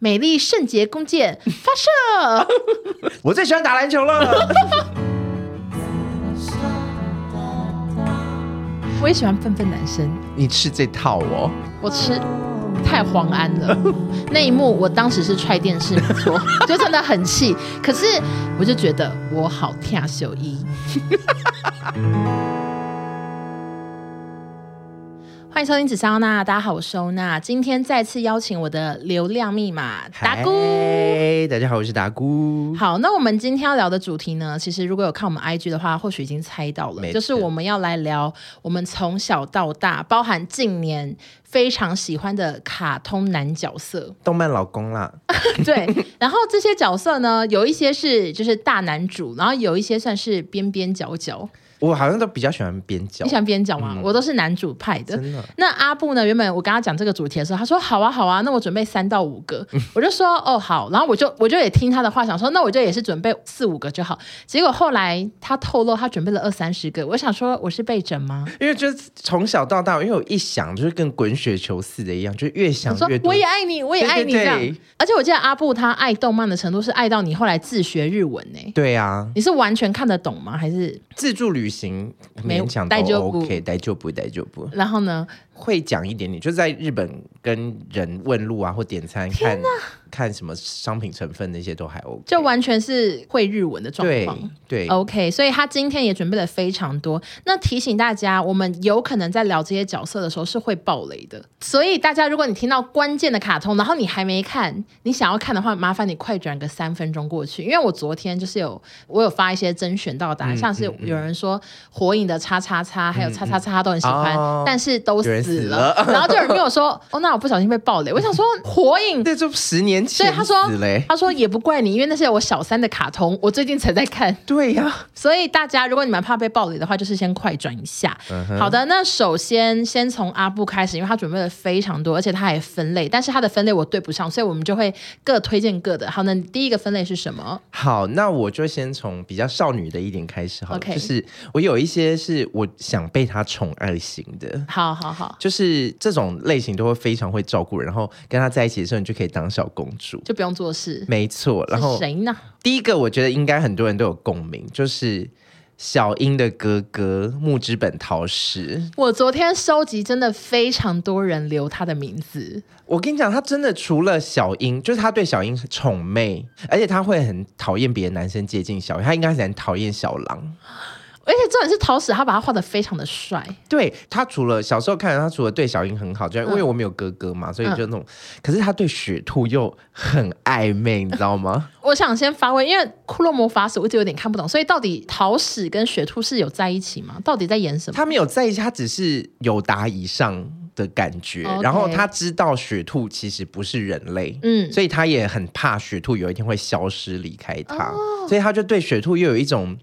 美丽圣洁弓箭发射！我最喜欢打篮球了。我也喜欢笨笨男生。你吃这套哦？我吃太黄安了。那一幕，我当时是踹电视，没错，就真的很气。可是我就觉得我好跳秀一。欢迎收听紫砂欧娜，大家好，我是欧娜。今天再次邀请我的流量密码达姑。大家好，我是达姑。好，那我们今天要聊的主题呢，其实如果有看我们 IG 的话，或许已经猜到了，就是我们要来聊我们从小到大，包含近年非常喜欢的卡通男角色，动漫老公啦。对，然后这些角色呢，有一些是就是大男主，然后有一些算是边边角角。我好像都比较喜欢边角，你喜欢边角吗？嗯、我都是男主派的。真的？那阿布呢？原本我跟他讲这个主题的时候，他说好啊好啊，那我准备三到五个。我就说哦好，然后我就我就也听他的话，想说那我就也是准备四五个就好。结果后来他透露他准备了二三十个，我想说我是被整吗？因为就是从小到大，因为我一想就是跟滚雪球似的一样，就越想越多。我也爱你，我也爱你这样。对对对，而且我记得阿布他爱动漫的程度是爱到你后来自学日文呢。对啊，你是完全看得懂吗？还是自助旅行？勉强都 OK，大丈夫，大丈夫。然后呢？会讲一点点，就在日本跟人问路啊，或点餐，看看什么商品成分那些都还 OK，就完全是会日文的状况。对，对，OK，所以他今天也准备了非常多。那提醒大家，我们有可能在聊这些角色的时候是会爆雷的，所以大家如果你听到关键的卡通，然后你还没看，你想要看的话，麻烦你快转个三分钟过去，因为我昨天就是有我有发一些甄选到答案，嗯、像是有人说火影的叉叉叉，还有叉叉叉他都很喜欢，嗯、但是都死。死了，然后就有人跟我说：“哦，那我不小心被爆雷。”我想说，火影这就十年前，对他说，他说也不怪你，因为那是我小三的卡通，我最近才在看。对呀，所以大家如果你们怕被爆雷的话，就是先快转一下。好的，那首先先从阿布开始，因为他准备了非常多，而且他还分类，但是他的分类我对不上，所以我们就会各推荐各的。好，那第一个分类是什么？好，那我就先从比较少女的一点开始。好，就是我有一些是我想被他宠爱型的。好好好。就是这种类型都会非常会照顾人，然后跟他在一起的时候，你就可以当小公主，就不用做事。没错，然后谁呢？第一个我觉得应该很多人都有共鸣，就是小英的哥哥木之本桃矢。我昨天收集真的非常多人留他的名字。我跟你讲，他真的除了小英，就是他对小樱宠妹，而且他会很讨厌别的男生接近小英，他应该是很讨厌小狼。而且重点是桃矢，他把他画的非常的帅。对，他除了小时候看他除了对小樱很好，就因为我没有哥哥嘛，嗯、所以就那种。可是他对雪兔又很暧昧，你知道吗？我想先发问，因为骷髅魔法使我一直有点看不懂，所以到底桃矢跟雪兔是有在一起吗？到底在演什么？他没有在一起，他只是有达以上的感觉。然后他知道雪兔其实不是人类，嗯，所以他也很怕雪兔有一天会消失离开他，哦、所以他就对雪兔又有一种。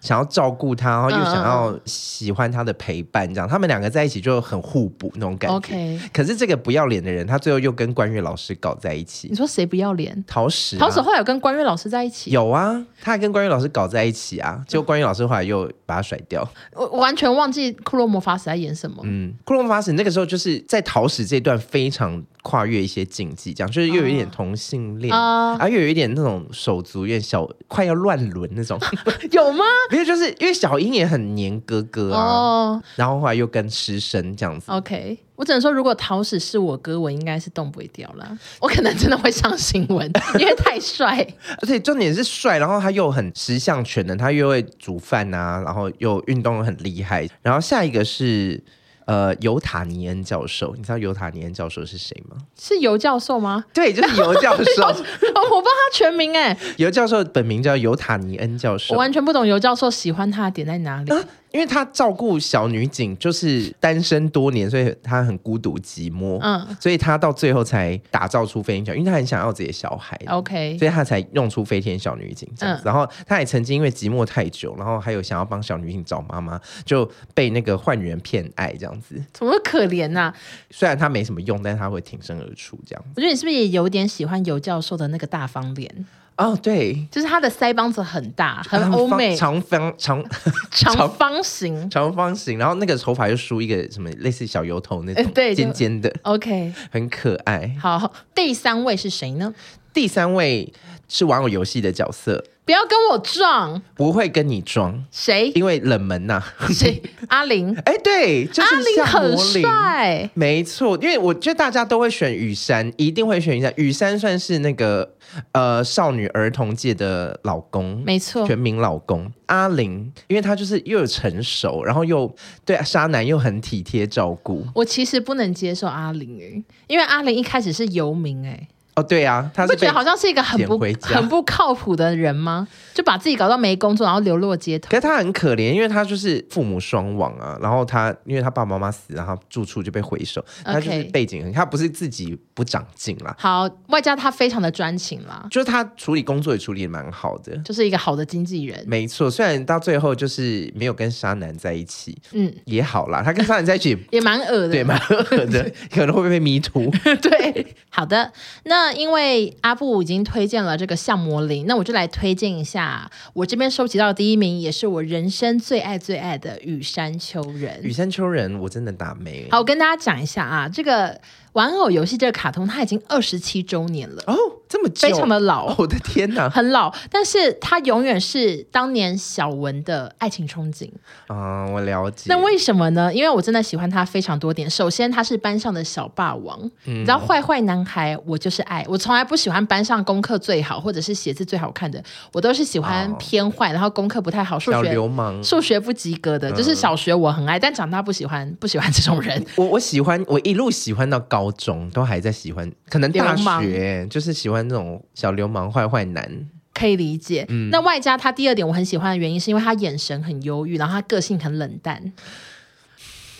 想要照顾他，然后又想要喜欢他的陪伴，这样、嗯、他们两个在一起就很互补那种感觉。Okay. 可是这个不要脸的人，他最后又跟关月老师搞在一起。你说谁不要脸？陶石、啊。桃矢后来有跟关月老师在一起？有啊，他还跟关月老师搞在一起啊，结果关月老师后来又把他甩掉。我完全忘记库洛魔法使在演什么。嗯，库洛魔法使那个时候就是在陶石这段非常。跨越一些禁忌，这样就是又有一点同性恋，啊，又有一点那种手足有点小快要乱伦那种，有吗？没有，就是因为小英也很黏哥哥啊，哦、然后后来又跟师生这样子。OK，我只能说，如果桃矢是我哥，我应该是动不掉了，我可能真的会上新闻，因为太帅，而且重点是帅，然后他又很十项全能，他又会煮饭啊，然后又运动很厉害，然后下一个是。呃，尤塔尼恩教授，你知道尤塔尼恩教授是谁吗？是尤教授吗？对，就是尤教授。我不知道他全名哎。尤教授本名叫尤塔尼恩教授。我完全不懂尤教授喜欢他的点在哪里。啊因为他照顾小女警，就是单身多年，所以他很孤独寂寞。嗯，所以他到最后才打造出飞天小，因为他很想要自己的小孩。OK，所以他才用出飞天小女警这样子。嗯、然后他也曾经因为寂寞太久，然后还有想要帮小女警找妈妈，就被那个坏女人骗爱这样子。怎么可怜呐、啊？虽然他没什么用，但是他会挺身而出这样子。我觉得你是不是也有点喜欢尤教授的那个大方脸？哦，对，就是他的腮帮子很大，很欧美，长方 长长方形，长方形，然后那个头发又梳一个什么类似小油头那种，对，尖尖的，OK，很可爱。好，第三位是谁呢？第三位是玩偶游戏的角色。不要跟我撞，不会跟你撞。谁？因为冷门呐、啊。谁？阿玲。哎，对，阿玲很帅。没错，因为我觉得大家都会选雨山，一定会选羽山。雨山算是那个呃少女儿童界的老公，没错，全民老公。阿玲，因为他就是又有成熟，然后又对沙男又很体贴照顾。我其实不能接受阿玲哎，因为阿玲一开始是游民哎。哦，对啊，他是不觉得好像是一个很不很不靠谱的人吗？就把自己搞到没工作，然后流落街头。可是他很可怜，因为他就是父母双亡啊，然后他因为他爸爸妈妈死，然后住处就被回收。他就是背景很，他不是自己不长进啦。好，外加他非常的专情啦，就是他处理工作也处理得蛮好的，就是一个好的经纪人。没错，虽然到最后就是没有跟沙男在一起，嗯，也好啦。他跟沙男在一起也 蛮恶的，对，蛮恶的，可能会被迷途。对，好的，那因为。阿布已经推荐了这个橡魔灵，那我就来推荐一下我这边收集到的第一名，也是我人生最爱最爱的羽山丘人。羽山丘人，我真的打没。好，我跟大家讲一下啊，这个。玩偶游戏这个卡通，它已经二十七周年了哦，这么久，非常的老，哦、我的天哪，很老，但是他永远是当年小文的爱情憧憬啊、嗯，我了解。那为什么呢？因为我真的喜欢他非常多点。首先，他是班上的小霸王，嗯、你知道坏坏男孩，我就是爱。我从来不喜欢班上功课最好或者是写字最好看的，我都是喜欢偏坏，哦、然后功课不太好，数学小流氓，数学不及格的，嗯、就是小学我很爱，但长大不喜欢，不喜欢这种人。我我喜欢，我一路喜欢到高中都还。在喜欢，可能大学就是喜欢那种小流氓、坏坏男，可以理解。嗯，那外加他第二点我很喜欢的原因，是因为他眼神很忧郁，然后他个性很冷淡。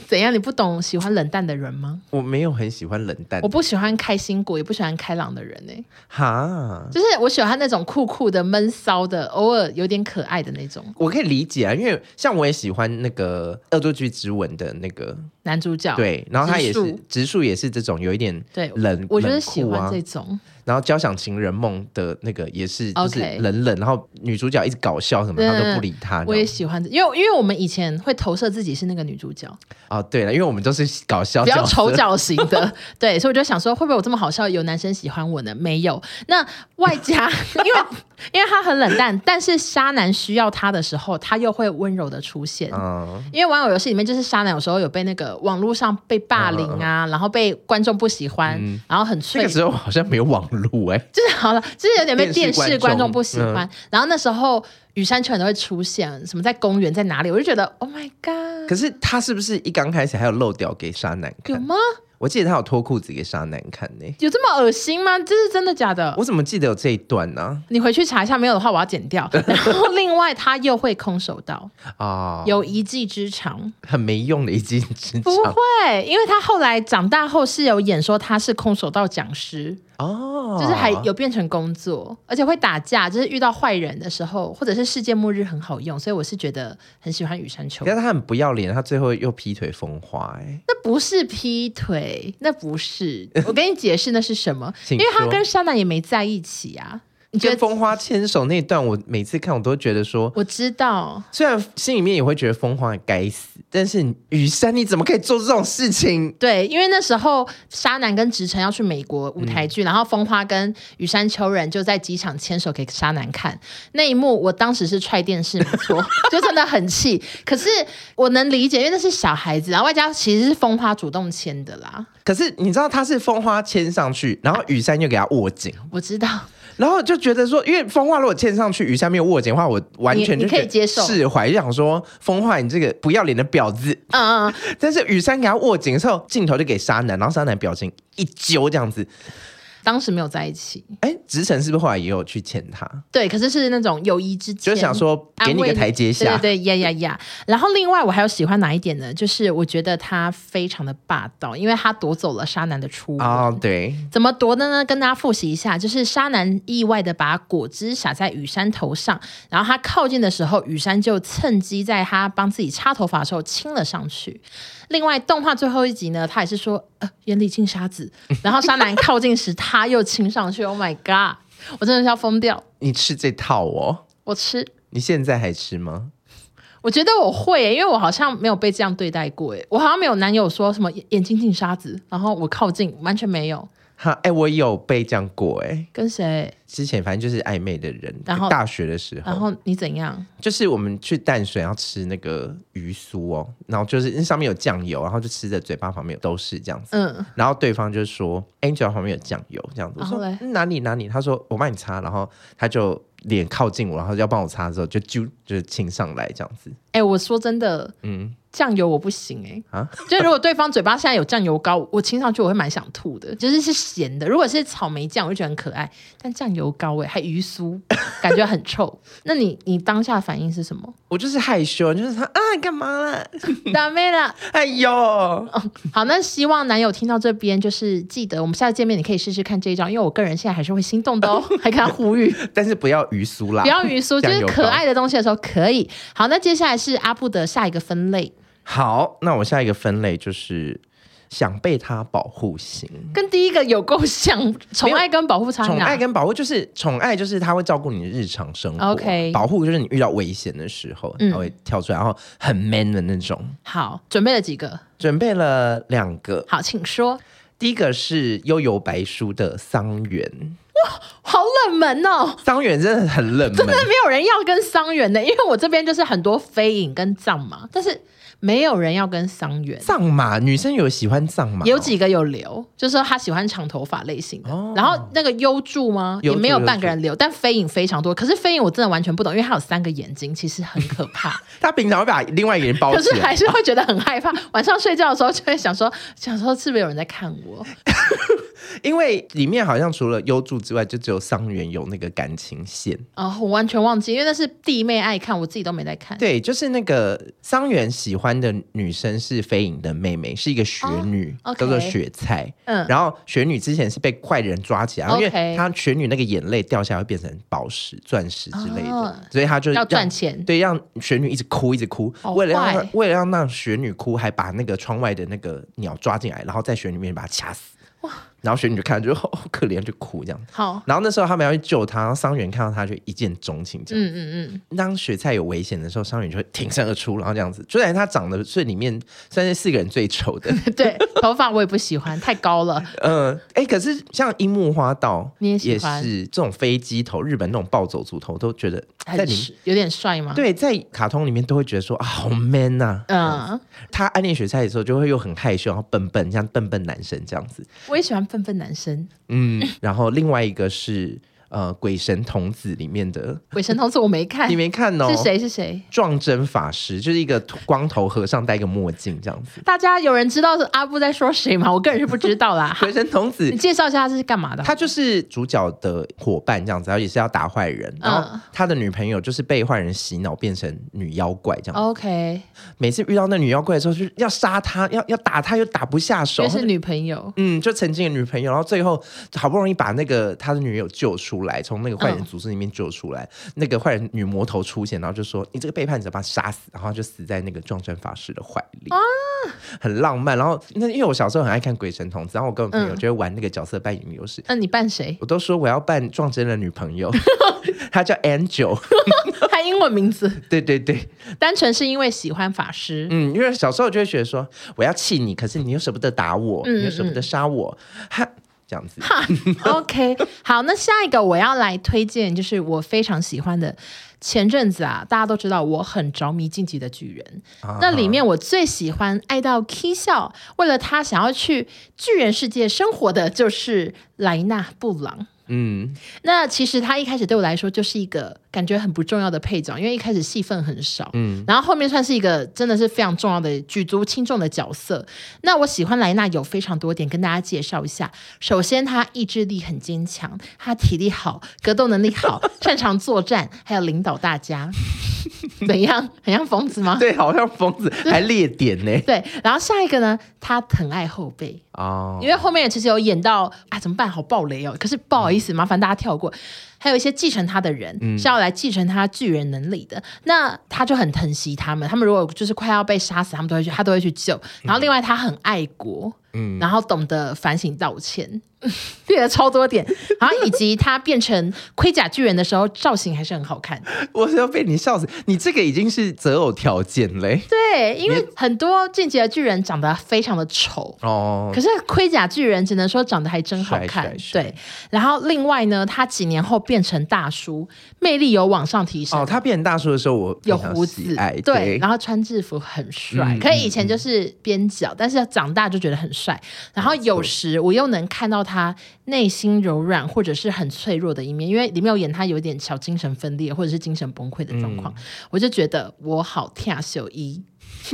怎样？你不懂喜欢冷淡的人吗？我没有很喜欢冷淡，我不喜欢开心果，也不喜欢开朗的人呢、欸。哈，就是我喜欢那种酷酷的、闷骚的，偶尔有点可爱的那种。我可以理解啊，因为像我也喜欢那个《恶作剧之吻》的那个男主角，对，然后他也是植树，也是这种有一点对冷，我觉得喜欢这种。然后交响情人梦的那个也是，就是冷冷然后女主角一直搞笑什么，他都不理他。我也喜欢，因为因为我们以前会投射自己是那个女主角。哦，对了，因为我们都是搞笑，比较丑角型的，对，所以我就想说，会不会我这么好笑，有男生喜欢我呢？没有。那外加，因为因为他很冷淡，但是沙男需要他的时候，他又会温柔的出现。嗯。因为玩偶游戏里面，就是沙男有时候有被那个网络上被霸凌啊，嗯、然后被观众不喜欢，嗯、然后很脆。那个时候好像没有网络哎、欸，就是好了，就是有点被电视观众不喜欢。嗯、然后那时候羽山秋人都会出现，什么在公园在哪里，我就觉得 Oh my God！可是他是不是一刚开始还有漏掉给沙男看？有吗？我记得他有脱裤子给沙男看呢，有这么恶心吗？这是真的假的？我怎么记得有这一段呢、啊？你回去查一下，没有的话我要剪掉。然后另外他又会空手道啊，有一技之长，很没用的一技之长。不会，因为他后来长大后是有演说他是空手道讲师。哦，就是还有变成工作，而且会打架，就是遇到坏人的时候，或者是世界末日很好用，所以我是觉得很喜欢羽山秋。但是他很不要脸，他最后又劈腿风花，哎，那不是劈腿，那不是，我跟你解释那是什么？因为他跟山南也没在一起啊。你觉得风花牵手那段，我每次看我都觉得说，我知道，虽然心里面也会觉得风花该死，但是雨山你怎么可以做这种事情？对，因为那时候沙男跟直成要去美国舞台剧，嗯、然后风花跟雨山秋人就在机场牵手给沙男看那一幕，我当时是踹电视没错，就真的很气。可是我能理解，因为那是小孩子，然后外加其实是风花主动牵的啦。可是你知道他是风花牵上去，然后雨山又给他握紧，我知道。然后就觉得说，因为风化如果牵上去，雨山没有握紧的话，我完全就可以接受释怀，就想说风化你这个不要脸的婊子。嗯嗯。但是雨山给他握紧的时候，镜头就给沙男，然后沙男表情一揪这样子。当时没有在一起，哎，直城是不是后来也有去牵他？对，可是是那种友谊之间，就想说给你个台阶下，对对呀呀呀。然后另外我还有喜欢哪一点呢？就是我觉得他非常的霸道，因为他夺走了沙男的初吻。哦，对，怎么夺的呢？跟大家复习一下，就是沙男意外的把果汁洒在雨山头上，然后他靠近的时候，雨山就趁机在他帮自己擦头发的时候亲了上去。另外，动画最后一集呢，他也是说，呃，眼里进沙子，然后沙男靠近时，他又亲上去，Oh my god！我真的是要疯掉。你吃这套哦？我吃。你现在还吃吗？我觉得我会、欸，因为我好像没有被这样对待过、欸。我好像没有男友说什么眼睛进沙子，然后我靠近，完全没有。哈，哎、欸，我有被这样过、欸，哎，跟谁？之前反正就是暧昧的人，然后大学的时候，然后你怎样？就是我们去淡水要吃那个鱼酥哦，然后就是那上面有酱油，然后就吃的嘴巴旁边都是这样子。嗯，然后对方就说：“哎、欸，你嘴巴旁边有酱油，这样子。”我说：“哪里哪里？”他说：“我帮你擦。”然后他就脸靠近我，然后要帮我擦的时候，就就就是亲上来这样子。哎、欸，我说真的，嗯。酱油我不行哎、欸，啊，就如果对方嘴巴现在有酱油膏，我亲上去我会蛮想吐的，就是是咸的。如果是草莓酱，我就觉得很可爱，但酱油膏哎、欸，还鱼酥，感觉很臭。那你你当下反应是什么？我就是害羞，就是他啊，干嘛了？打妹了？哎呦、哦，好，那希望男友听到这边，就是记得我们下次见面，你可以试试看这一招，因为我个人现在还是会心动的哦，还跟他呼吁，但是不要鱼酥啦，不要鱼酥，就是可爱的东西的时候可以。好，那接下来是阿布的下一个分类。好，那我下一个分类就是想被他保护型，跟第一个有够像，宠爱跟保护差。宠爱跟保护就是宠爱，就是他会照顾你的日常生活。OK，保护就是你遇到危险的时候，他会跳出来，然后很 man 的那种。好，准备了几个？准备了两个。好，请说。第一个是悠游白书的桑园。哇，好冷门哦！桑园真的很冷门，真的没有人要跟桑园的，因为我这边就是很多飞影跟藏嘛，但是。没有人要跟桑原。藏马女生有喜欢藏马？哦，有几个有留，就是说他喜欢长头发类型的。哦、然后那个优助吗？也没有半个人留，但飞影非常多。可是飞影我真的完全不懂，因为他有三个眼睛，其实很可怕。他平常会把另外一个人包起来，可是还是会觉得很害怕。晚上睡觉的时候就会想说，想说是不是有人在看我？因为里面好像除了优助之外，就只有桑原有那个感情线哦，我完全忘记，因为那是弟妹爱看，我自己都没在看。对，就是那个桑原喜欢的女生是飞影的妹妹，是一个雪女，哦 okay、叫做雪菜。嗯，然后雪女之前是被坏人抓起来，嗯、因为她雪女那个眼泪掉下来会变成宝石、钻石之类的，哦、所以她就要赚钱。对，让雪女一直哭，一直哭，哦、为了让为了让让雪女哭，还把那个窗外的那个鸟抓进来，然后在雪女面前把她掐死。哇！然后雪女就看，就好可怜，就哭这样。好，然后那时候他们要去救他，然后桑原看到他就一见钟情这样。嗯嗯嗯。当雪菜有危险的时候，桑原就会挺身而出，然后这样子。虽然他长得是里面算是四个人最丑的，对，头发我也不喜欢，太高了。嗯，哎，可是像樱木花道，你也喜欢也是这种飞机头，日本那种暴走族头，都觉得在里有点帅吗？对，在卡通里面都会觉得说啊，好 man 呐、啊。嗯，他暗恋雪菜的时候，就会又很害羞，然后笨笨，像笨笨男生这样子。我也喜欢。愤愤男生，嗯，然后另外一个是。呃，鬼神童子里面的鬼神童子我没看，你没看哦？是谁？是谁？撞针法师就是一个光头和尚，戴一个墨镜这样子。大家有人知道是阿布在说谁吗？我个人是不知道啦。鬼神童子，你介绍一下他是干嘛的？他就是主角的伙伴这样子，然后也是要打坏人。然后他的女朋友就是被坏人洗脑变成女妖怪这样子。OK，每次遇到那女妖怪的时候，就是要杀他，要要打他，又打不下手。是女朋友，嗯，就曾经的女朋友，然后最后好不容易把那个他的女友救出来，从那个坏人。组织里面救出来，那个坏人女魔头出现，然后就说：“你这个背叛者，把他杀死。”然后就死在那个撞针法师的怀里，啊、很浪漫。然后那因为我小时候很爱看《鬼神童子》，然后我跟我朋友就会玩那个角色扮演游戏。那、嗯、你扮谁？我都说我要扮撞针的女朋友，她叫 Angel，她英文名字。对对对，单纯是因为喜欢法师。嗯，因为小时候就会觉得说我要气你，可是你又舍不得打我，你又舍不得杀我，哈。这样子哈，OK，好，那下一个我要来推荐，就是我非常喜欢的。前阵子啊，大家都知道我很着迷《晋级的巨人》，啊、那里面我最喜欢爱到 k 笑，为了他想要去巨人世界生活的就是莱纳布朗。嗯，那其实他一开始对我来说就是一个感觉很不重要的配角，因为一开始戏份很少。嗯，然后后面算是一个真的是非常重要的举足轻重的角色。那我喜欢莱纳有非常多点跟大家介绍一下。首先，他意志力很坚强，他体力好，格斗能力好，擅长作战，还有领导大家。怎样？很像疯子吗？对，好像疯子，还列点呢。对，然后下一个呢？他疼爱后辈哦，因为后面其实有演到啊，怎么办？好暴雷哦！可是不好意思，麻烦大家跳过。还有一些继承他的人、嗯、是要来继承他巨人能力的。那他就很疼惜他们，他们如果就是快要被杀死，他们都会去，他都会去救。然后另外他很爱国。嗯，然后懂得反省道歉，变了超多点，然后以及他变成盔甲巨人的时候，造型还是很好看。我是要被你笑死，你这个已经是择偶条件嘞。对，因为很多进阶的巨人长得非常的丑哦，可是盔甲巨人只能说长得还真好看。帅帅帅对，然后另外呢，他几年后变成大叔，魅力有往上提升。哦，他变大叔的时候，我有胡子，对，对，然后穿制服很帅。嗯、可以以前就是边角，嗯、但是长大就觉得很。帅，然后有时我又能看到他内心柔软或者是很脆弱的一面，因为里面有演他有点小精神分裂或者是精神崩溃的状况，嗯、我就觉得我好跳秀一，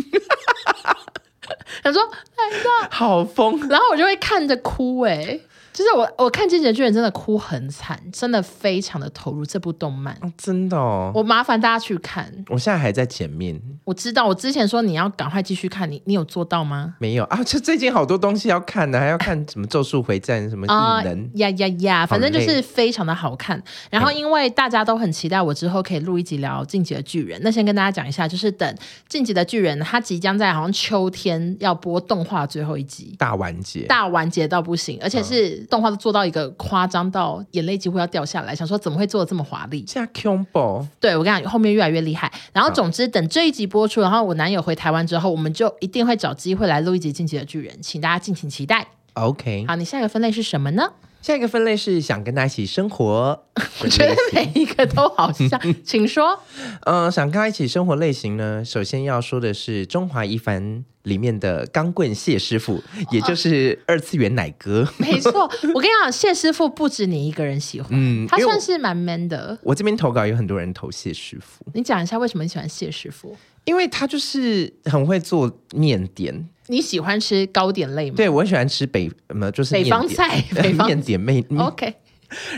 想说哎呀，好疯，然后我就会看着哭哎、欸。就是我，我看《进击的巨人》真的哭很惨，真的非常的投入这部动漫，哦、真的、哦。我麻烦大家去看。我现在还在前面。我知道，我之前说你要赶快继续看，你你有做到吗？没有啊，就最近好多东西要看呢，还要看什么《咒术回战》什么异能呀呀呀，反正就是非常的好看。然后因为大家都很期待我之后可以录一集聊《进击的巨人》，那先跟大家讲一下，就是等《进击的巨人》它即将在好像秋天要播动画最后一集，大完结，大完结到不行，而且是。动画都做到一个夸张到眼泪几乎要掉下来，想说怎么会做的这么华丽？加恐怖！对，我跟你讲，后面越来越厉害。然后总之等这一集播出，然后我男友回台湾之后，我们就一定会找机会来录一集《进击的巨人》，请大家敬请期待。OK，好，你下一个分类是什么呢？下一个分类是想跟他一起生活，我觉得每一个都好像，请说。嗯、呃，想跟他一起生活类型呢，首先要说的是《中华一番》里面的钢棍谢师傅，也就是二次元奶哥。哦、没错，我跟你讲，谢师傅不止你一个人喜欢，嗯，他算是蛮 man 的。我这边投稿有很多人投谢师傅，你讲一下为什么你喜欢谢师傅？因为他就是很会做面点。你喜欢吃糕点类吗？对，我很喜欢吃北，呃，就是北方菜，北方面点妹。OK，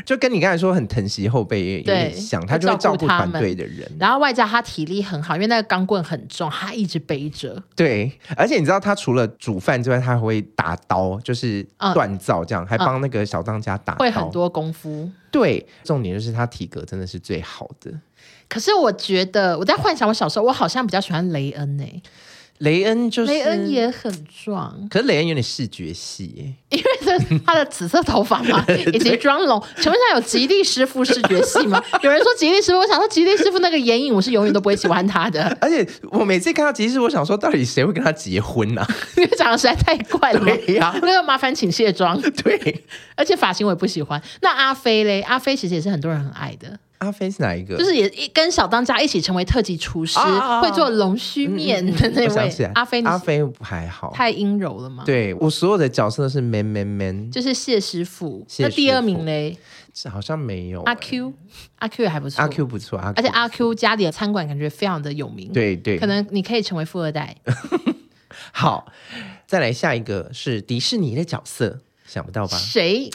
就跟你刚才说很疼惜后辈，对，想他就会照顾团队的人，然后外加他体力很好，因为那个钢棍很重，他一直背着。对，而且你知道他除了煮饭之外，他还会打刀，就是锻造这样，嗯、还帮那个小当家打刀，会很多功夫。对，重点就是他体格真的是最好的。可是我觉得我在幻想我小时候，我好像比较喜欢雷恩诶、欸。雷恩就是雷恩也很壮，可是雷恩有点视觉系，因为他他的紫色头发嘛，以及妆容。请问一下，有吉利师傅视觉系吗？有人说吉利师傅，我想说吉利师傅那个眼影，我是永远都不会喜欢他的。而且我每次看到吉利师傅，我想说，到底谁会跟他结婚呢、啊？因为长得实在太怪了。对呀、啊，那个麻烦请卸妆。对，而且发型我也不喜欢。那阿飞嘞？阿飞其实也是很多人很爱的。阿飞是哪一个？就是也跟小当家一起成为特级厨师，啊、会做龙须面的那位。阿飞，阿飞还好，太阴柔了吗？对，我所有的角色都是 man man man，就是谢师傅。师。那第二名嘞？是好像没有。阿 Q，阿 Q 也还不错。阿 Q 不错，阿 Q 而且阿 Q 家里的餐馆感觉非常的有名。对对，可能你可以成为富二代。好，再来下一个是迪士尼的角色，想不到吧？谁？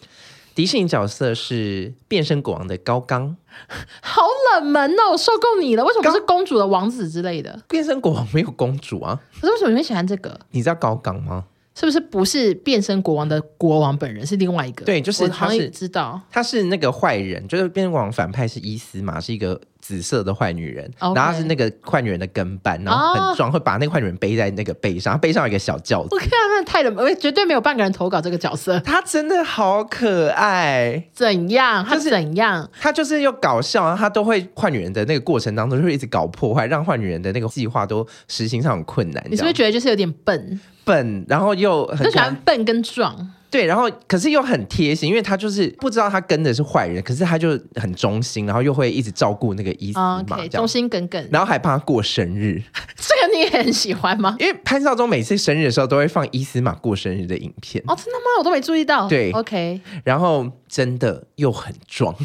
迪士尼角色是变身国王的高刚，好冷门哦！我受够你了，为什么不是公主的王子之类的？变身国王没有公主啊？可是为什么你会喜欢这个？你知道高刚吗？是不是不是变身国王的国王本人是另外一个？对，就是他是知道他是那个坏人，就是变身国王反派是伊斯玛，是一个。紫色的坏女人.然后是那个坏女人的跟班，然后很壮，会把那个坏女人背在那个背上，背上有一个小轿子。我看到那太冷绝对没有半个人投稿这个角色。他真的好可爱，怎样？他怎样？就是、他就是又搞笑，然后他都会坏女人的那个过程当中，就会一直搞破坏，让坏女人的那个计划都实行上很困难。你是不是觉得就是有点笨？笨，然后又很喜欢笨跟壮。对，然后可是又很贴心，因为他就是不知道他跟的是坏人，可是他就很忠心，然后又会一直照顾那个伊斯玛，okay, 忠心耿耿，然后还帮他过生日。这个你也很喜欢吗？因为潘少忠每次生日的时候都会放伊斯玛过生日的影片。哦，真的吗？我都没注意到。对，OK。然后真的又很壮，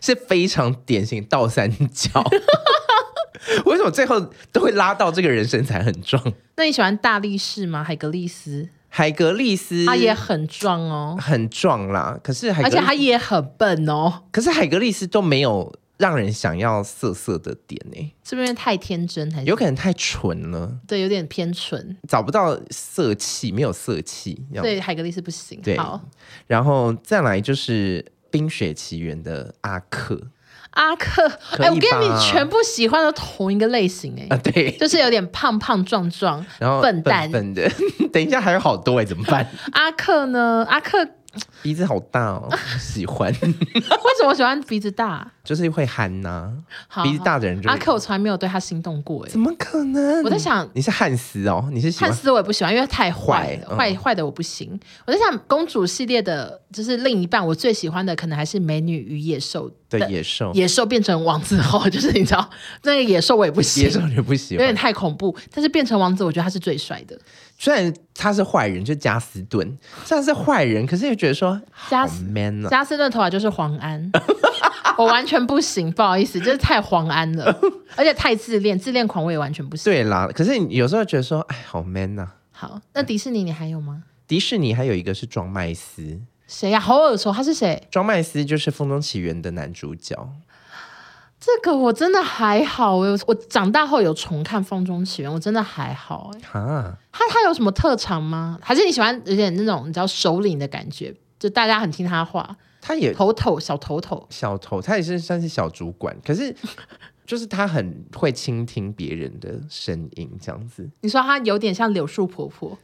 是非常典型倒三角。为什么最后都会拉到这个人身材很壮？那你喜欢大力士吗？海格力斯？海格力斯他也很壮哦，很壮啦。可是海格，而且他也很笨哦。可是海格力斯都没有让人想要色色的点呢，是不是太天真还是？有可能太纯了？对，有点偏纯，找不到色气，没有色气。对，海格力斯不行。对，好，然后再来就是冰雪奇缘》的阿克。阿克，哎、欸，我跟你全部喜欢的同一个类型、欸，哎，啊，对，就是有点胖胖壮壮，然后笨蛋笨的。等一下还有好多哎、欸，怎么办？阿克呢？阿克。鼻子好大哦，喜欢。为什么喜欢鼻子大？就是会憨呐、啊。鼻子大的人就，阿克我从来没有对他心动过，哎，怎么可能？我在想，你是汉斯哦，你是喜欢汉斯，我也不喜欢，因为太坏，坏坏、嗯、的我不行。我在想，公主系列的，就是另一半，我最喜欢的可能还是《美女与野兽》的野兽，野兽变成王子后，就是你知道，那个野兽我也不喜欢，野兽也不喜欢，有点太恐怖。但是变成王子，我觉得他是最帅的。虽然他是坏人，就加斯顿，虽然是坏人，可是又觉得说加斯 man 加斯顿头发就是黄安，我完全不行，不好意思，就是太黄安了，而且太自恋，自恋狂我也完全不行。对啦，可是你有时候觉得说，哎，好 man 呐、啊。好，那迪士尼你还有吗？迪士尼还有一个是庄麦斯，谁呀、啊？好耳熟，他是谁？庄麦斯就是《风中奇缘》的男主角。这个我真的还好，我我长大后有重看《风中奇缘》，我真的还好。啊，他他有什么特长吗？还是你喜欢有点那种你知道首领的感觉？就大家很听他话，他也头头小头头小头，他也是算是小主管，可是就是他很会倾听别人的声音，这样子。你说他有点像柳树婆婆。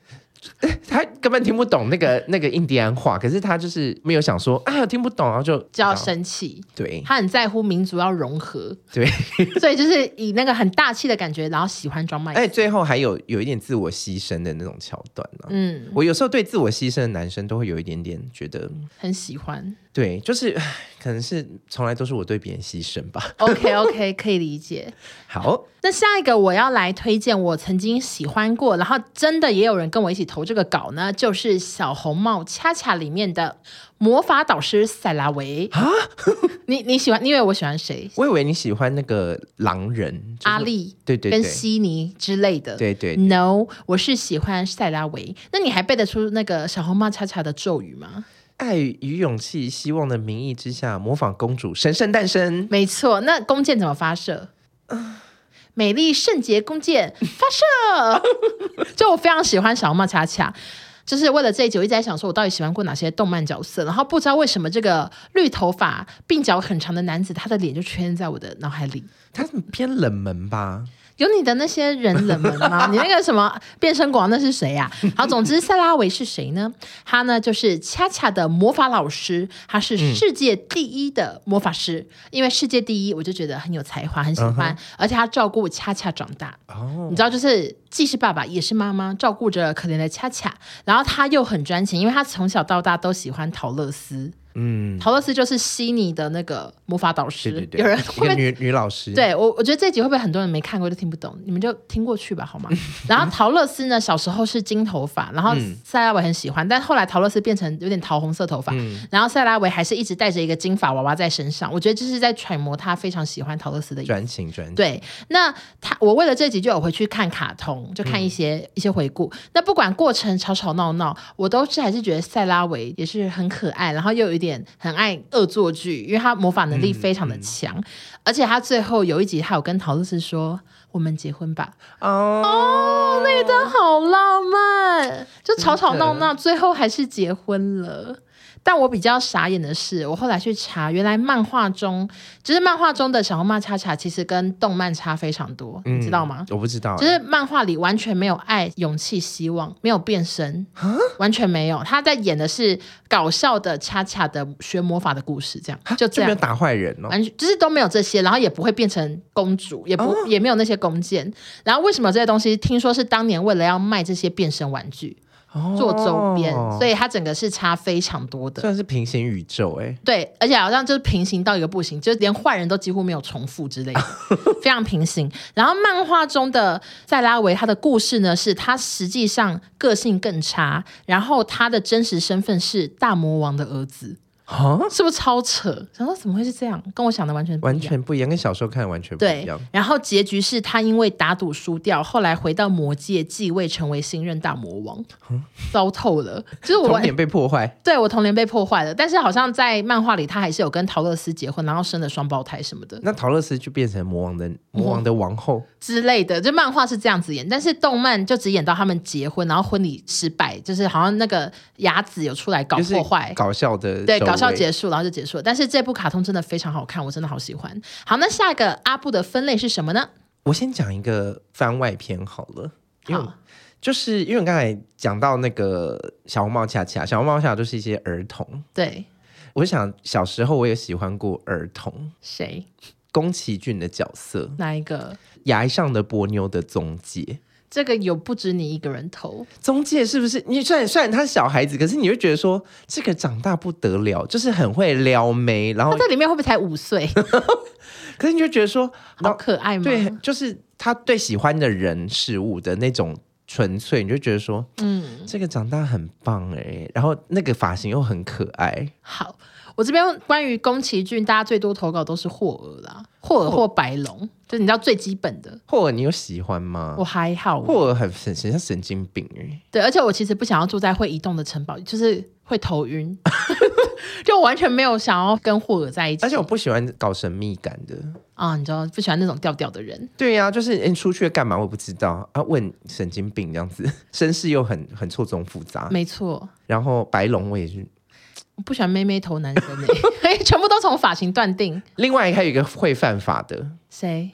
他根本听不懂那个那个印第安话，可是他就是没有想说，哎呀听不懂，然后就就要生气。对，他很在乎民族要融合。对，所以就是以那个很大气的感觉，然后喜欢装麦。哎，最后还有有一点自我牺牲的那种桥段呢、啊。嗯，我有时候对自我牺牲的男生都会有一点点觉得很喜欢。对，就是可能是从来都是我对别人牺牲吧。OK OK，可以理解。好，那下一个我要来推荐我曾经喜欢过，然后真的也有人跟我一起投这个稿呢，就是《小红帽恰恰》里面的魔法导师塞拉维啊。你你喜欢？因为我喜欢谁？我以为你喜欢那个狼人、就是、阿力，对，对对，跟悉尼之类的。对，对对，No，我是喜欢塞拉维。那你还背得出那个小红帽恰恰的咒语吗？爱与勇气，希望的名义之下，模仿公主神圣诞生。没错，那弓箭怎么发射？呃、美丽圣洁弓箭发射。就我非常喜欢小红帽恰恰，就是为了这一集，我一直在想说，我到底喜欢过哪些动漫角色？然后不知道为什么这个绿头发、鬓角很长的男子，他的脸就出现在我的脑海里。他偏冷门吧？有你的那些人冷门吗？你那个什么变身广那是谁呀、啊？好，总之塞拉维是谁呢？他呢就是恰恰的魔法老师，他是世界第一的魔法师。嗯、因为世界第一，我就觉得很有才华，很喜欢，嗯、而且他照顾恰恰长大。哦，你知道，就是既是爸爸也是妈妈，照顾着可怜的恰恰。然后他又很专情，因为他从小到大都喜欢陶乐丝。嗯，陶乐斯就是悉尼的那个魔法导师，对对对，有人女 女老师，对我我觉得这集会不会很多人没看过就听不懂，你们就听过去吧，好吗？然后陶乐斯呢，小时候是金头发，然后塞拉维很喜欢，但后来陶乐斯变成有点桃红色头发，嗯、然后塞拉维还是一直带着一个金发娃娃在身上，我觉得这是在揣摩他非常喜欢陶乐斯的意思。专情专情。对，那他我为了这集就有回去看卡通，就看一些、嗯、一些回顾。那不管过程吵吵闹闹，我都是还是觉得塞拉维也是很可爱，然后又有一点很爱。恶作剧，因为他魔法能力非常的强，嗯嗯、而且他最后有一集，他有跟陶乐斯说：“我们结婚吧。”哦，哦，那一段好浪漫，就吵吵闹闹，最后还是结婚了。但我比较傻眼的是，我后来去查，原来漫画中，就是漫画中的小红帽恰恰，其实跟动漫差非常多，嗯、你知道吗？我不知道，就是漫画里完全没有爱、勇气、希望，没有变身，完全没有。他在演的是搞笑的恰恰的学魔法的故事，这样就这样就没有打坏人哦，完全就是都没有这些，然后也不会变成公主，也不、哦、也没有那些弓箭。然后为什么这些东西？听说是当年为了要卖这些变身玩具。做周边，哦、所以它整个是差非常多的，算是平行宇宙哎、欸。对，而且好像就是平行到一个不行，就连坏人都几乎没有重复之类的，非常平行。然后漫画中的塞拉维，他的故事呢，是他实际上个性更差，然后他的真实身份是大魔王的儿子。啊，是不是超扯？想说怎么会是这样？跟我想的完全完全不一样，跟小时候看的完全不一样。然后结局是他因为打赌输掉，后来回到魔界继位，成为新任大魔王，嗯、糟透了。就是我童年被破坏，对我童年被破坏了。但是好像在漫画里，他还是有跟陶乐斯结婚，然后生了双胞胎什么的。那陶乐斯就变成魔王的魔王的王后之类的。就漫画是这样子演，但是动漫就只演到他们结婚，然后婚礼失败，就是好像那个雅子有出来搞破坏，搞笑的对搞。搞笑结束，然后就结束了。但是这部卡通真的非常好看，我真的好喜欢。好，那下一个阿布的分类是什么呢？我先讲一个番外篇好了，因为好就是因为刚才讲到那个小红帽恰恰，小红帽恰恰就是一些儿童。对，我想小时候我也喜欢过儿童，谁？宫崎骏的角色？哪一个？崖上的波妞的宗介。这个有不止你一个人投。中介是不是？你虽然虽然他是小孩子，可是你会觉得说这个长大不得了，就是很会撩妹。然后他在里面会不会才五岁？可是你就觉得说好可爱吗？对，就是他对喜欢的人事物的那种纯粹，你就觉得说，嗯，这个长大很棒哎。然后那个发型又很可爱。好。我这边关于宫崎骏，大家最多投稿都是霍尔啦，霍尔或白龙，霍就你知道最基本的。霍尔你有喜欢吗？我还好。霍尔很很像神经病哎。对，而且我其实不想要住在会移动的城堡，就是会头晕，就完全没有想要跟霍尔在一起。而且我不喜欢搞神秘感的啊，你知道不喜欢那种调调的人。对呀、啊，就是你出去干嘛？我不知道啊，问神经病这样子，身世又很很错综复杂。没错。然后白龙我也是。我不喜欢妹妹头男生哎，全部都从发型断定。另外还有一个会犯法的，谁？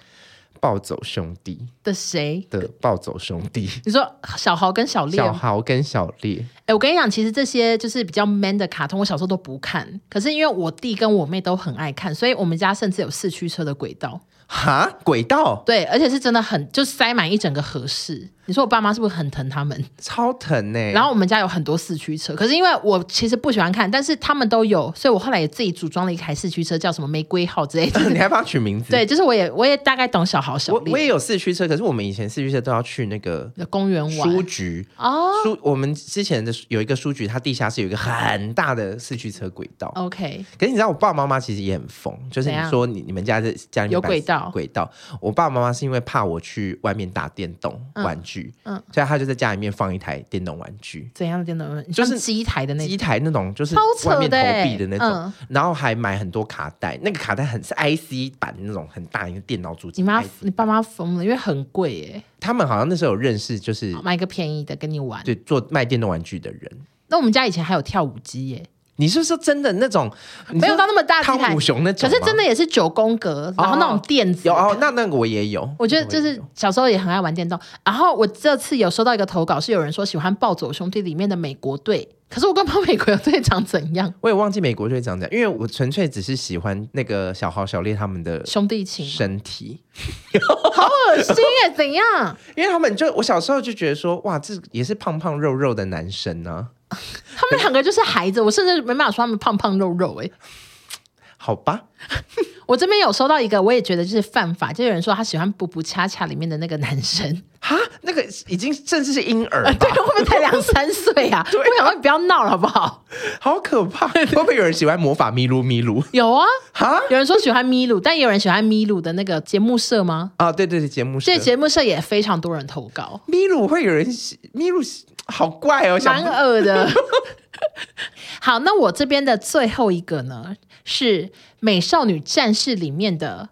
暴走兄弟的谁？的暴走兄弟？你说小豪跟小烈？小豪跟小烈。哎，我跟你讲，其实这些就是比较 man 的卡通，我小时候都不看。可是因为我弟跟我妹都很爱看，所以我们家甚至有四驱车的轨道。哈，轨道？对，而且是真的很，就塞满一整个和室。你说我爸妈是不是很疼他们？超疼呢、欸。然后我们家有很多四驱车，可是因为我其实不喜欢看，但是他们都有，所以我后来也自己组装了一台四驱车，叫什么玫瑰号之类的。你还帮他取名字？对，就是我也我也大概懂小豪小烈。我我也有四驱车，可是我们以前四驱车都要去那个公园玩。书局哦，书我们之前的有一个书局，它地下室有一个很大的四驱车轨道。OK，可是你知道我爸爸妈妈其实也很疯，就是你说你你们家的家里面有轨道轨道，我爸爸妈妈是因为怕我去外面打电动玩具，嗯，嗯所以他。就在家里面放一台电动玩具，怎样的电动玩具？就是机台的那种，机台那种，就是外面投币的那种。嗯、然后还买很多卡带，那个卡带很是 IC 版那种很大一个电脑主机。你妈，你爸妈疯了，因为很贵耶。他们好像那时候有认识，就是买个便宜的跟你玩，对，做卖电动玩具的人。那我们家以前还有跳舞机耶。你是说真的那种没有到那么大汤姆熊那种，可是真的也是九宫格，然后那种垫子。有哦，那那个我也有。我觉得就是小时候也很爱玩电动。然后我这次有收到一个投稿，是有人说喜欢《暴走兄弟》里面的美国队，可是我根本不知道美国队长怎样。我也忘记美国队长怎样，因为我纯粹只是喜欢那个小豪、小烈他们的兄弟情身体，好恶心耶！怎样？因为他们就我小时候就觉得说，哇，这也是胖胖肉肉的男生呢、啊。他们两个就是孩子，我甚至没办法说他们胖胖肉肉哎。好吧，我这边有收到一个，我也觉得就是犯法，就有人说他喜欢布布恰恰里面的那个男生哈，那个已经甚至是婴儿、呃，对，会不会才两三岁啊？对啊，我想说你不要闹了好不好？好可怕！会不会有人喜欢魔法咪噜咪噜？有啊，哈，有人说喜欢咪噜，但也有人喜欢咪噜的那个节目社吗？啊，对对对，节目社，这节目社也非常多人投稿。咪噜会有人喜咪噜，好怪哦，蛮恶的。好，那我这边的最后一个呢，是《美少女战士》里面的。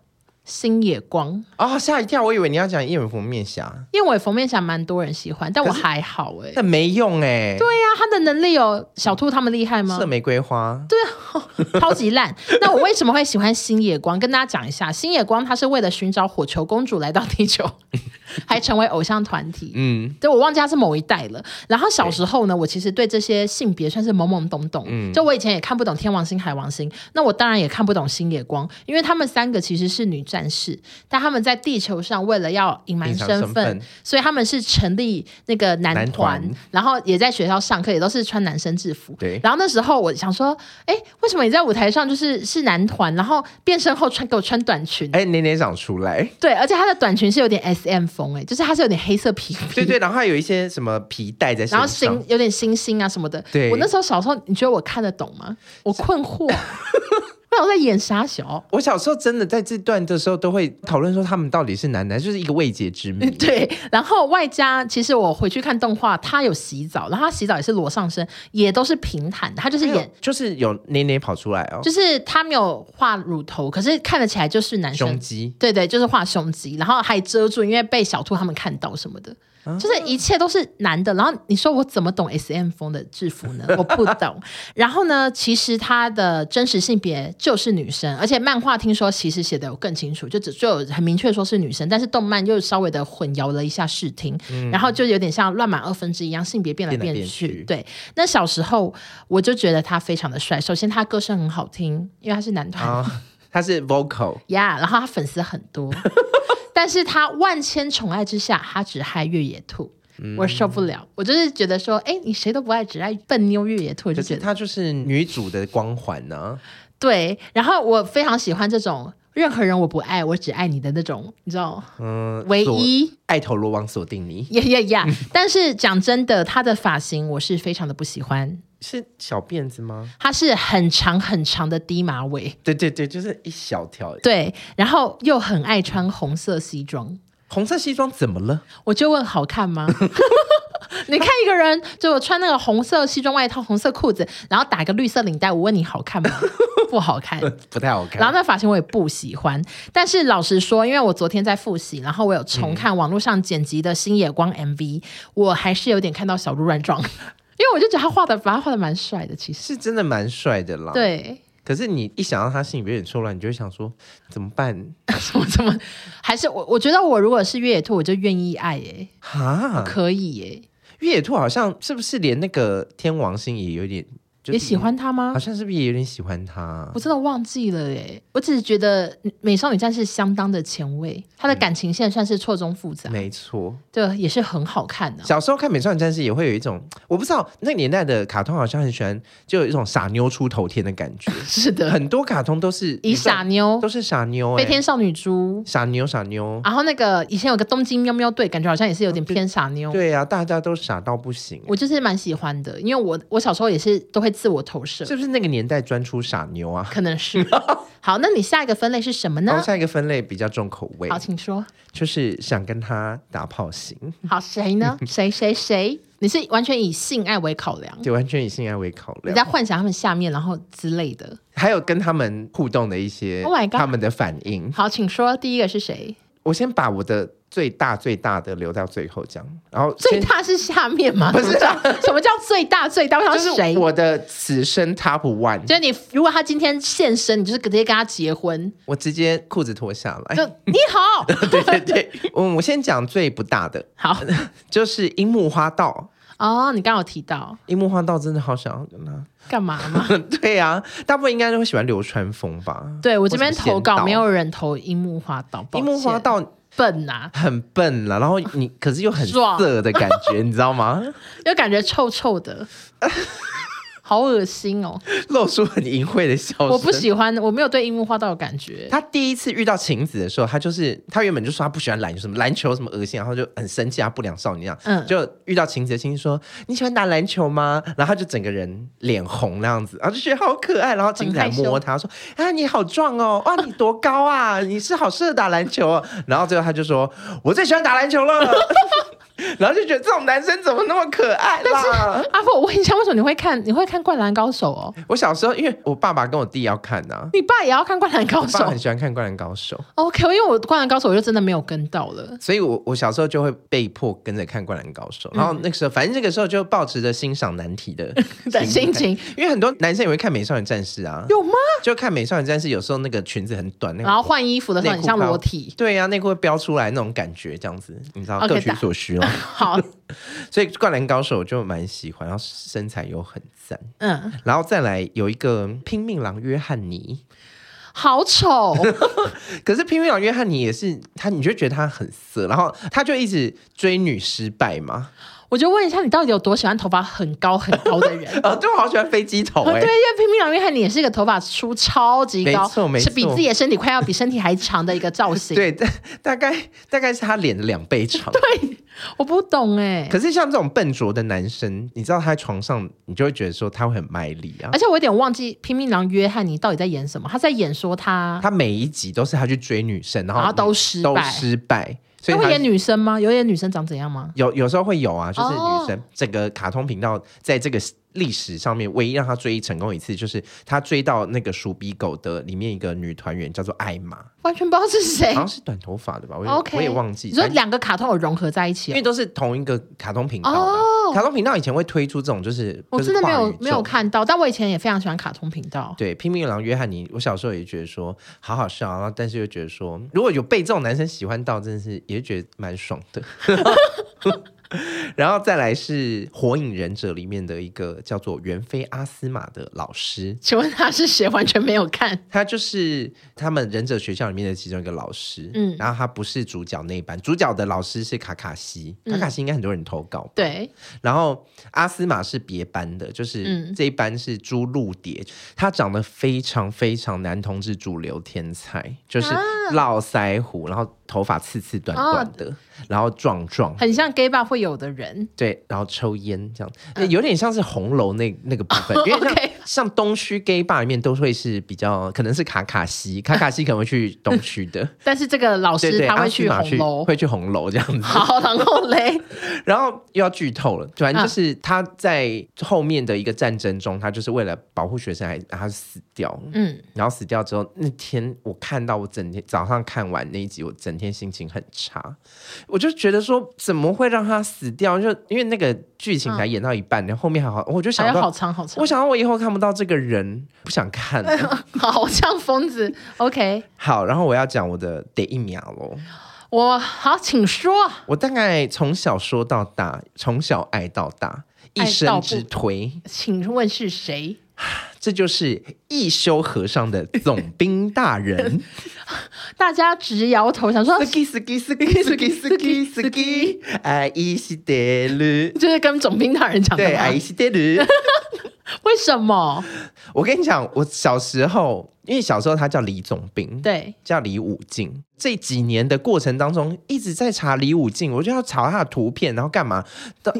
星野光啊，吓、哦、一跳！我以为你要讲燕尾服面侠，燕尾服面侠蛮多人喜欢，但我还好哎，但没用哎。对呀、啊，他的能力有小兔他们厉害吗？射玫瑰花，对啊，超级烂。那我为什么会喜欢星野光？跟大家讲一下，星野光他是为了寻找火球公主来到地球，还成为偶像团体。嗯，对，我忘记他是某一代了。然后小时候呢，我其实对这些性别算是懵懵懂懂。嗯，就我以前也看不懂天王星、海王星，那我当然也看不懂星野光，因为他们三个其实是女战士，但他们在地球上为了要隐瞒身份，所以他们是成立那个男团，男团然后也在学校上课，也都是穿男生制服。对。然后那时候我想说，哎，为什么你在舞台上就是是男团，然后变身后穿给我穿短裙？哎，年年长出来。对，而且他的短裙是有点 SM 风，哎，就是它是有点黑色皮皮。对对，然后还有一些什么皮带在身上，然后星有点星星啊什么的。对。我那时候小时候，你觉得我看得懂吗？我困惑。我在演傻小，我小时候真的在这段的时候都会讨论说他们到底是男男，就是一个未解之谜。对，然后外加其实我回去看动画，他有洗澡，然后他洗澡也是裸上身，也都是平坦的，他就是演就是有捏捏跑出来哦，就是他没有画乳头，可是看得起来就是男生胸肌，对对，就是画胸肌，然后还遮住，因为被小兔他们看到什么的。就是一切都是男的。然后你说我怎么懂 SM 风的制服呢？我不懂。然后呢，其实他的真实性别就是女生，而且漫画听说其实写的有更清楚，就只就有很明确说是女生，但是动漫又稍微的混淆了一下视听，嗯、然后就有点像乱码二分之一样，性别变来变去。对，那小时候我就觉得他非常的帅。首先他歌声很好听，因为他是男团。哦他是 vocal，yeah，然后他粉丝很多，但是他万千宠爱之下，他只害越野兔，嗯、我受不了。我就是觉得说，哎，你谁都不爱，只爱笨妞越野兔，就觉得他就是女主的光环呢、啊。对，然后我非常喜欢这种任何人我不爱，我只爱你的那种，你知道？嗯，唯一爱投罗网锁定你，呀呀呀！但是讲真的，他的发型我是非常的不喜欢。是小辫子吗？它是很长很长的低马尾。对对对，就是一小条。对，然后又很爱穿红色西装。红色西装怎么了？我就问好看吗？你看一个人，就我穿那个红色西装外套、红色裤子，然后打个绿色领带，我问你好看吗？不好看，不太好看。然后那发型我也不喜欢。但是老实说，因为我昨天在复习，然后我有重看网络上剪辑的新野光 MV，、嗯、我还是有点看到小鹿乱撞。因为我就觉得他画的，把他画的蛮帅的，其实是真的蛮帅的啦。对，可是你一想到他性别有点错乱，你就会想说怎么办？怎么怎么？还是我我觉得我如果是越野兔，我就愿意爱耶。哈，可以耶。越野兔好像是不是连那个天王星也有点？也喜欢他吗？好像是不是也有点喜欢他？我真的忘记了哎。我只是觉得美少女战士相当的前卫，他的感情线算是错综复杂。没错，对，也是很好看的。小时候看美少女战士也会有一种，我不知道那个年代的卡通好像很喜欢，就有一种傻妞出头天的感觉。是的，很多卡通都是以傻妞，都是傻妞。飞天少女猪，傻妞傻妞。然后那个以前有个东京喵喵队，感觉好像也是有点偏傻妞。对啊，大家都傻到不行。我就是蛮喜欢的，因为我我小时候也是都会自我投射。是不是那个年代专出傻妞啊？可能是。好，那你下一个分类是什么呢？下一个分类比较重口味。好，请说。就是想跟他打炮型。好，谁呢？谁谁谁？你是完全以性爱为考量？对完全以性爱为考量。你在幻想他们下面，然后之类的。还有跟他们互动的一些，Oh my God，他们的反应。好，请说。第一个是谁？我先把我的。最大最大的留到最后讲，然后最大是下面吗？不是啊，什么叫最大最大？就是谁？我的此生 top one。就是你，如果他今天现身，你就是直接跟他结婚。我直接裤子脱下来。就你好，对 对对，嗯，我先讲最不大的，好，就是樱木花道。哦，你刚刚有提到樱木花道，真的好想要跟他干嘛吗？对呀、啊，大部分应该都会喜欢流川枫吧？对，我这边投稿没有人投樱木花道，樱木花道。笨呐、啊，很笨了，然后你可是又很色的感觉，你知道吗？又感觉臭臭的。好恶心哦！露出很淫秽的笑声。我不喜欢，我没有对樱木花道有感觉。他第一次遇到晴子的时候，他就是他原本就说他不喜欢篮球，什么篮球什么恶心，然后就很生气啊，不良少女那样。嗯，就遇到晴子的晴子说：“你喜欢打篮球吗？”然后他就整个人脸红那样子，然后就觉得好可爱。然后晴子还摸他说：“啊，你好壮哦！哇，你多高啊？你是好适合打篮球哦。”然后最后他就说：“我最喜欢打篮球了。”然后就觉得这种男生怎么那么可爱但是？阿富，我问一下，为什么你会看？你会看《灌篮高手》哦？我小时候因为我爸爸跟我弟要看呐、啊，你爸也要看《灌篮高手》？我爸很喜欢看《灌篮高手》。OK，因为我《灌篮高手》我就真的没有跟到了，所以我我小时候就会被迫跟着看《灌篮高手》，然后那个时候，反正那个时候就抱持着欣赏难题的 的心情，因为很多男生也会看《美少女战士》啊，有吗？就看《美少女战士》，有时候那个裙子很短，那个、然后换衣服的时候很像裸体，对呀、啊，内裤会飙出来那种感觉，这样子，你知道，okay, 各取所需哦。好。所以《灌篮高手》我就蛮喜欢，然后身材又很赞，嗯，然后再来有一个拼命狼约翰尼，好丑，可是拼命狼约翰尼也是他，你就觉得他很色，然后他就一直追女失败嘛。我就问一下，你到底有多喜欢头发很高很高的人？啊，对，我好喜欢飞机头哎、欸！对，因为拼命狼约翰尼也是一个头发出超级高，没错没错，是比自己的身体快要比身体还长的一个造型。对，大概大概是他脸的两倍长。对，我不懂哎。可是像这种笨拙的男生，你知道他在床上，你就会觉得说他会很卖力啊。而且我有点忘记拼命狼约翰尼到底在演什么？他在演说他，他每一集都是他去追女生，然后，然后都失败，都失败。他会演女生吗？有演女生长怎样吗？有，有时候会有啊，就是女生。整个卡通频道在这个历史上面唯一让他追成功一次，就是他追到那个鼠鼻狗的里面一个女团员，叫做艾玛，完全不知道是谁，好像是短头发的吧？我也，okay, 我也忘记。你说两个卡通有融合在一起，因为都是同一个卡通频道。哦，卡通频道以前会推出这种，就是我真的没有没有看到，但我以前也非常喜欢卡通频道。对，拼命狼约翰尼，我小时候也觉得说好好笑，然后但是又觉得说，如果有被这种男生喜欢到，真的是也觉得蛮爽的。然后再来是《火影忍者》里面的一个叫做猿飞阿斯玛的老师，请问他是谁？完全没有看。他就是他们忍者学校里面的其中一个老师。嗯，然后他不是主角那一班，主角的老师是卡卡西。卡卡西应该很多人投稿。对。然后阿斯玛是别班的，就是这一班是朱露蝶，他长得非常非常男同志主流天才，就是络腮胡，然后头发刺刺短短的。然后壮壮，很像 gay bar 会有的人，对，然后抽烟这样，嗯、有点像是红楼那那个部分，哦、因为像像东区 gay bar 里面都会是比较，可能是卡卡西，卡卡西可能会去东区的，但是这个老师他会去红楼，会去红楼这样子。好，然后嘞，然后又要剧透了，反正就是他在后面的一个战争中，他就是为了保护学生，还他死掉，嗯，然后死掉之后，那天我看到我整天早上看完那一集，我整天心情很差。我就觉得说，怎么会让他死掉？就因为那个剧情才演到一半，然后、嗯、后面还好，我就想到好长好长。我想到我以后看不到这个人，不想看了。好像疯子。OK，好，然后我要讲我的得一秒喽。我好，请说。我大概从小说到大，从小爱到大，一生之推。请问是谁？这就是一休和尚的总兵大人，大家直摇头，想说，ski ski ski ski ski ski，爱伊西德鲁，就是跟总兵大人讲的，对，爱伊西德鲁。为什么？我跟你讲，我小时候，因为小时候他叫李总兵，对，叫李武进。这几年的过程当中，一直在查李武进，我就要查他的图片，然后干嘛？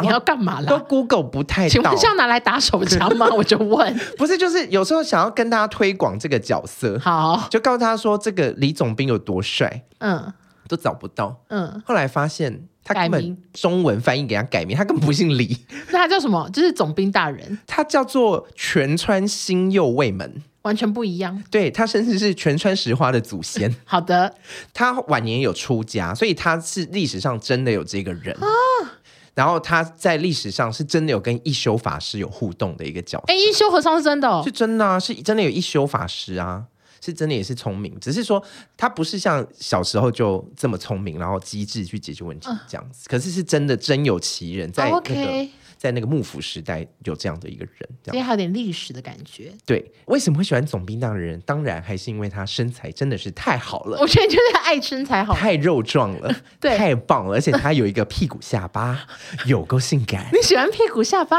你要干嘛啦？都 Google 不太到。请问是要拿来打手枪吗？我就问。不是，就是有时候想要跟大家推广这个角色，好，就告诉他说这个李总兵有多帅，嗯，都找不到，嗯。后来发现。他根本中文翻译给他改名，他根本不姓李。那他叫什么？就是总兵大人。他叫做全川新右卫门，完全不一样。对，他甚至是全川石花的祖先。好的，他晚年有出家，所以他是历史上真的有这个人。啊、然后他在历史上是真的有跟一休法师有互动的一个角色。哎，一休和尚是真的、哦，是真的啊，是真的有一休法师啊。是真的也是聪明，只是说他不是像小时候就这么聪明，然后机智去解决问题这样子。呃、可是是真的真有其人，在那个、哦 okay、在那个幕府时代有这样的一个人，这样有点历史的感觉。对，为什么会喜欢总兵大人？当然还是因为他身材真的是太好了。我觉得就是爱身材好，太肉壮了，对，太棒了，而且他有一个屁股下巴，有够性感。你喜欢屁股下巴？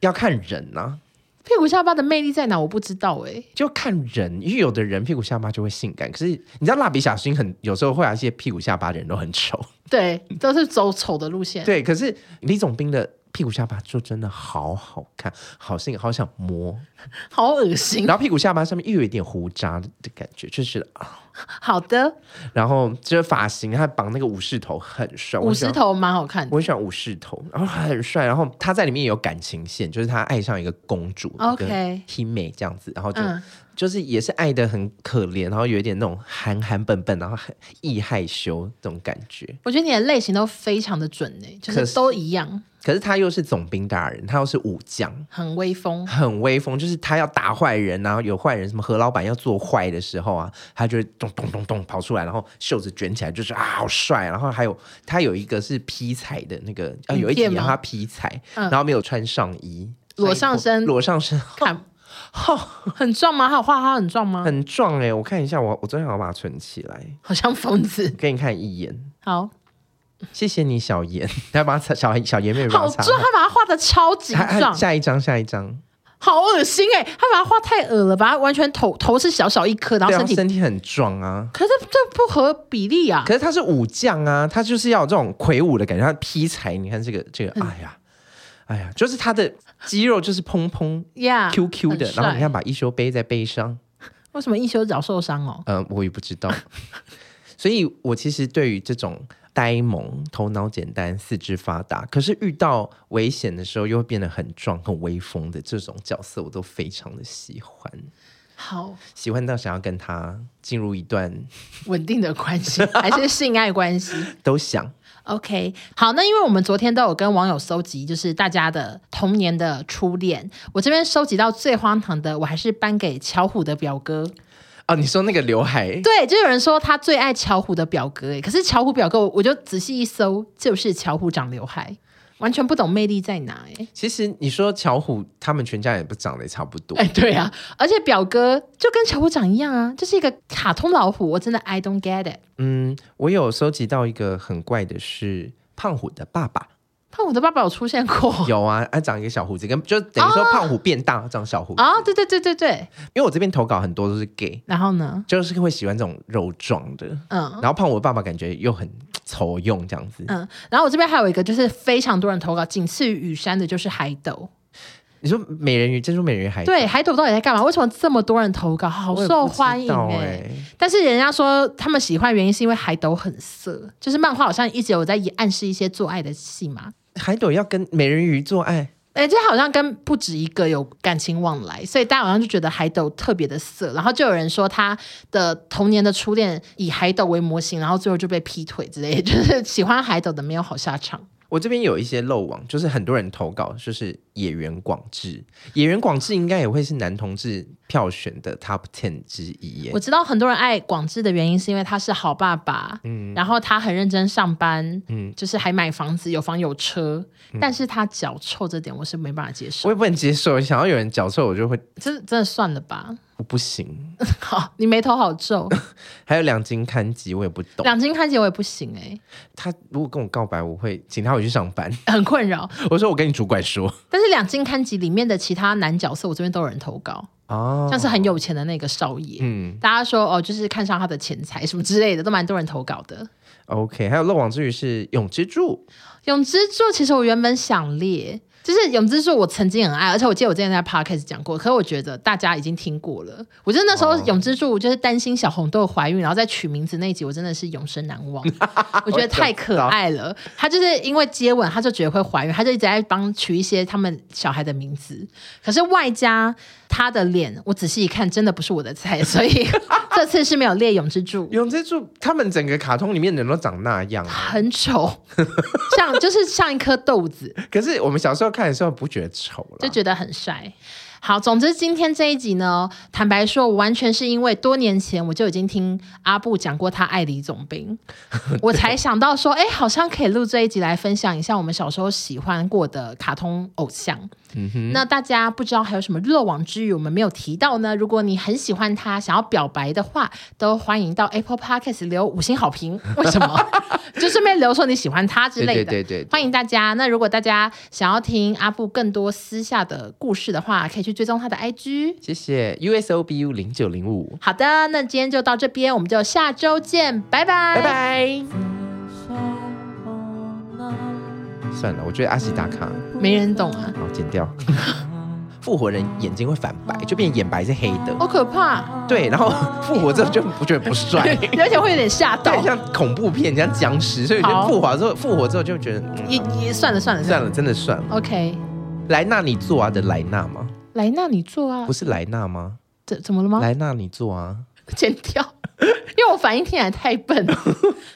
要看人呢、啊。屁股下巴的魅力在哪？我不知道哎、欸，就看人，因为有的人屁股下巴就会性感，可是你知道蜡笔小新很有时候会有一些屁股下巴的人都很丑，对，都是走丑的路线。对，可是李总兵的屁股下巴就真的好好看，好性感，好想摸，好恶心。然后屁股下巴上面又有一点胡渣的感觉，就是啊。好的，然后这个发型，他绑那个武士头很帅，武士头蛮好看的，我很喜欢武士头，然后很帅，然后他在里面也有感情线，就是他爱上一个公主，OK，黑妹这样子，然后就、嗯、就是也是爱的很可怜，然后有一点那种憨憨笨笨，然后很易害羞这种感觉。我觉得你的类型都非常的准呢，就是都一样。可是他又是总兵大人，他又是武将，很威风，很威风。就是他要打坏人，然后有坏人，什么何老板要做坏的时候啊，他就会咚咚咚咚跑出来，然后袖子卷起来，就是啊，好帅。然后还有他有一个是劈柴的那个，啊，有一集让他劈柴，然后没有穿上衣，裸上身，裸上身，看，好，很壮吗？他有画他很壮吗？很壮哎，我看一下，我我昨天好把它存起来，好像疯子，给你看一眼，好。谢谢你，小严。他把小小严妹妹好壮，他把他画的超级壮。下一张，下一张，好恶心哎！他把他画太恶了，把他完全头头是小小一颗，然后身体身体很壮啊。可是这这不合比例啊！可是他是武将啊，他就是要有这种魁梧的感觉。他劈柴，你看这个这个，哎呀，哎呀，就是他的肌肉就是砰砰呀 Q Q 的，然后你看把一休背在背上，为什么一休脚受伤哦？嗯，我也不知道。所以，我其实对于这种呆萌，头脑简单，四肢发达，可是遇到危险的时候又会变得很壮、很威风的这种角色，我都非常的喜欢。好，喜欢到想要跟他进入一段稳定的关系，还是性爱关系？都想。OK，好，那因为我们昨天都有跟网友搜集，就是大家的童年的初恋，我这边收集到最荒唐的，我还是颁给巧虎的表哥。哦，你说那个刘海？对，就有人说他最爱巧虎的表哥，哎，可是巧虎表哥，我就仔细一搜，就是巧虎长刘海。完全不懂魅力在哪哎、欸！其实你说巧虎他们全家也不长得也差不多哎、欸，对啊，而且表哥就跟巧虎长一样啊，就是一个卡通老虎，我真的 I don't get it。嗯，我有收集到一个很怪的是胖虎的爸爸。胖虎的爸爸有出现过？有啊，他长一个小胡子，跟就等于说胖虎变大长小胡子啊、哦。对对对对对，因为我这边投稿很多都是 gay，然后呢，就是会喜欢这种肉壮的，嗯，然后胖虎的爸爸感觉又很丑用这样子，嗯，然后我这边还有一个就是非常多人投稿，仅次于雨山的就是海斗。你说美人鱼，珍珠美人鱼海斗，对，海斗到底在干嘛？为什么这么多人投稿？好受欢迎哎、欸！但是人家说他们喜欢原因是因为海斗很色，就是漫画好像一直有在暗示一些做爱的戏嘛。海斗要跟美人鱼做爱，哎、这好像跟不止一个有感情往来，所以大家好像就觉得海斗特别的色，然后就有人说他的童年的初恋以海斗为模型，然后最后就被劈腿之类，就是喜欢海斗的没有好下场。我这边有一些漏网，就是很多人投稿，就是野原广志，野原广志应该也会是男同志票选的 top ten 之一耶。我知道很多人爱广志的原因是因为他是好爸爸，嗯，然后他很认真上班，嗯，就是还买房子，有房有车，嗯、但是他脚臭这点我是没办法接受，我也不能接受，想要有人脚臭我就会，真真的算了吧。我不行，好，你眉头好皱。还有两金刊集，我也不懂。两金刊集我也不行哎、欸。他如果跟我告白，我会请他回去上班，很困扰。我说我跟你主管说。但是两金刊集里面的其他男角色，我这边都有人投稿哦，像是很有钱的那个少爷，嗯，大家说哦，就是看上他的钱财什么之类的，都蛮多人投稿的。OK，还有漏网之鱼是永之助，永之助其实我原本想列。就是永之助，我曾经很爱，而且我记得我之前在 podcast 讲过，可是我觉得大家已经听过了。我觉得那时候永之助就是担心小红豆怀孕，然后再取名字那一集，我真的是永生难忘。我觉得太可爱了。他就是因为接吻，他就觉得会怀孕，他就一直在帮取一些他们小孩的名字。可是外加他的脸，我仔细一看，真的不是我的菜，所以 这次是没有列永之助。永之助他们整个卡通里面人都长那样，很丑，像就是像一颗豆子。可是我们小时候。看的时候不觉得丑了，就觉得很帅。好，总之今天这一集呢，坦白说，我完全是因为多年前我就已经听阿布讲过他爱李总兵，我才想到说，哎，好像可以录这一集来分享一下我们小时候喜欢过的卡通偶像。嗯哼，那大家不知道还有什么漏网之鱼我们没有提到呢？如果你很喜欢他，想要表白的话，都欢迎到 Apple Podcast 留五星好评。为什么？就顺便留说你喜欢他之类的。对对对，对，欢迎大家。那如果大家想要听阿布更多私下的故事的话，可以去。追踪他的 IG，谢谢。USOBU 零九零五。好的，那今天就到这边，我们就下周见，拜拜，拜拜。算了，我觉得阿喜打卡。没人懂啊，好剪掉。复活人眼睛会反白，就变眼白是黑的，好可怕。对，然后 复活之后就不觉得不帅，而且会有点吓到，像恐怖片，像僵尸，所以就复活之后，复活之后就觉得也也算了算了。算了，真的算了。OK，莱纳你做啊的莱纳吗？莱纳，你做啊？不是莱纳吗？怎怎么了吗？莱纳，你做啊？剪掉，因为我反应听起来太笨。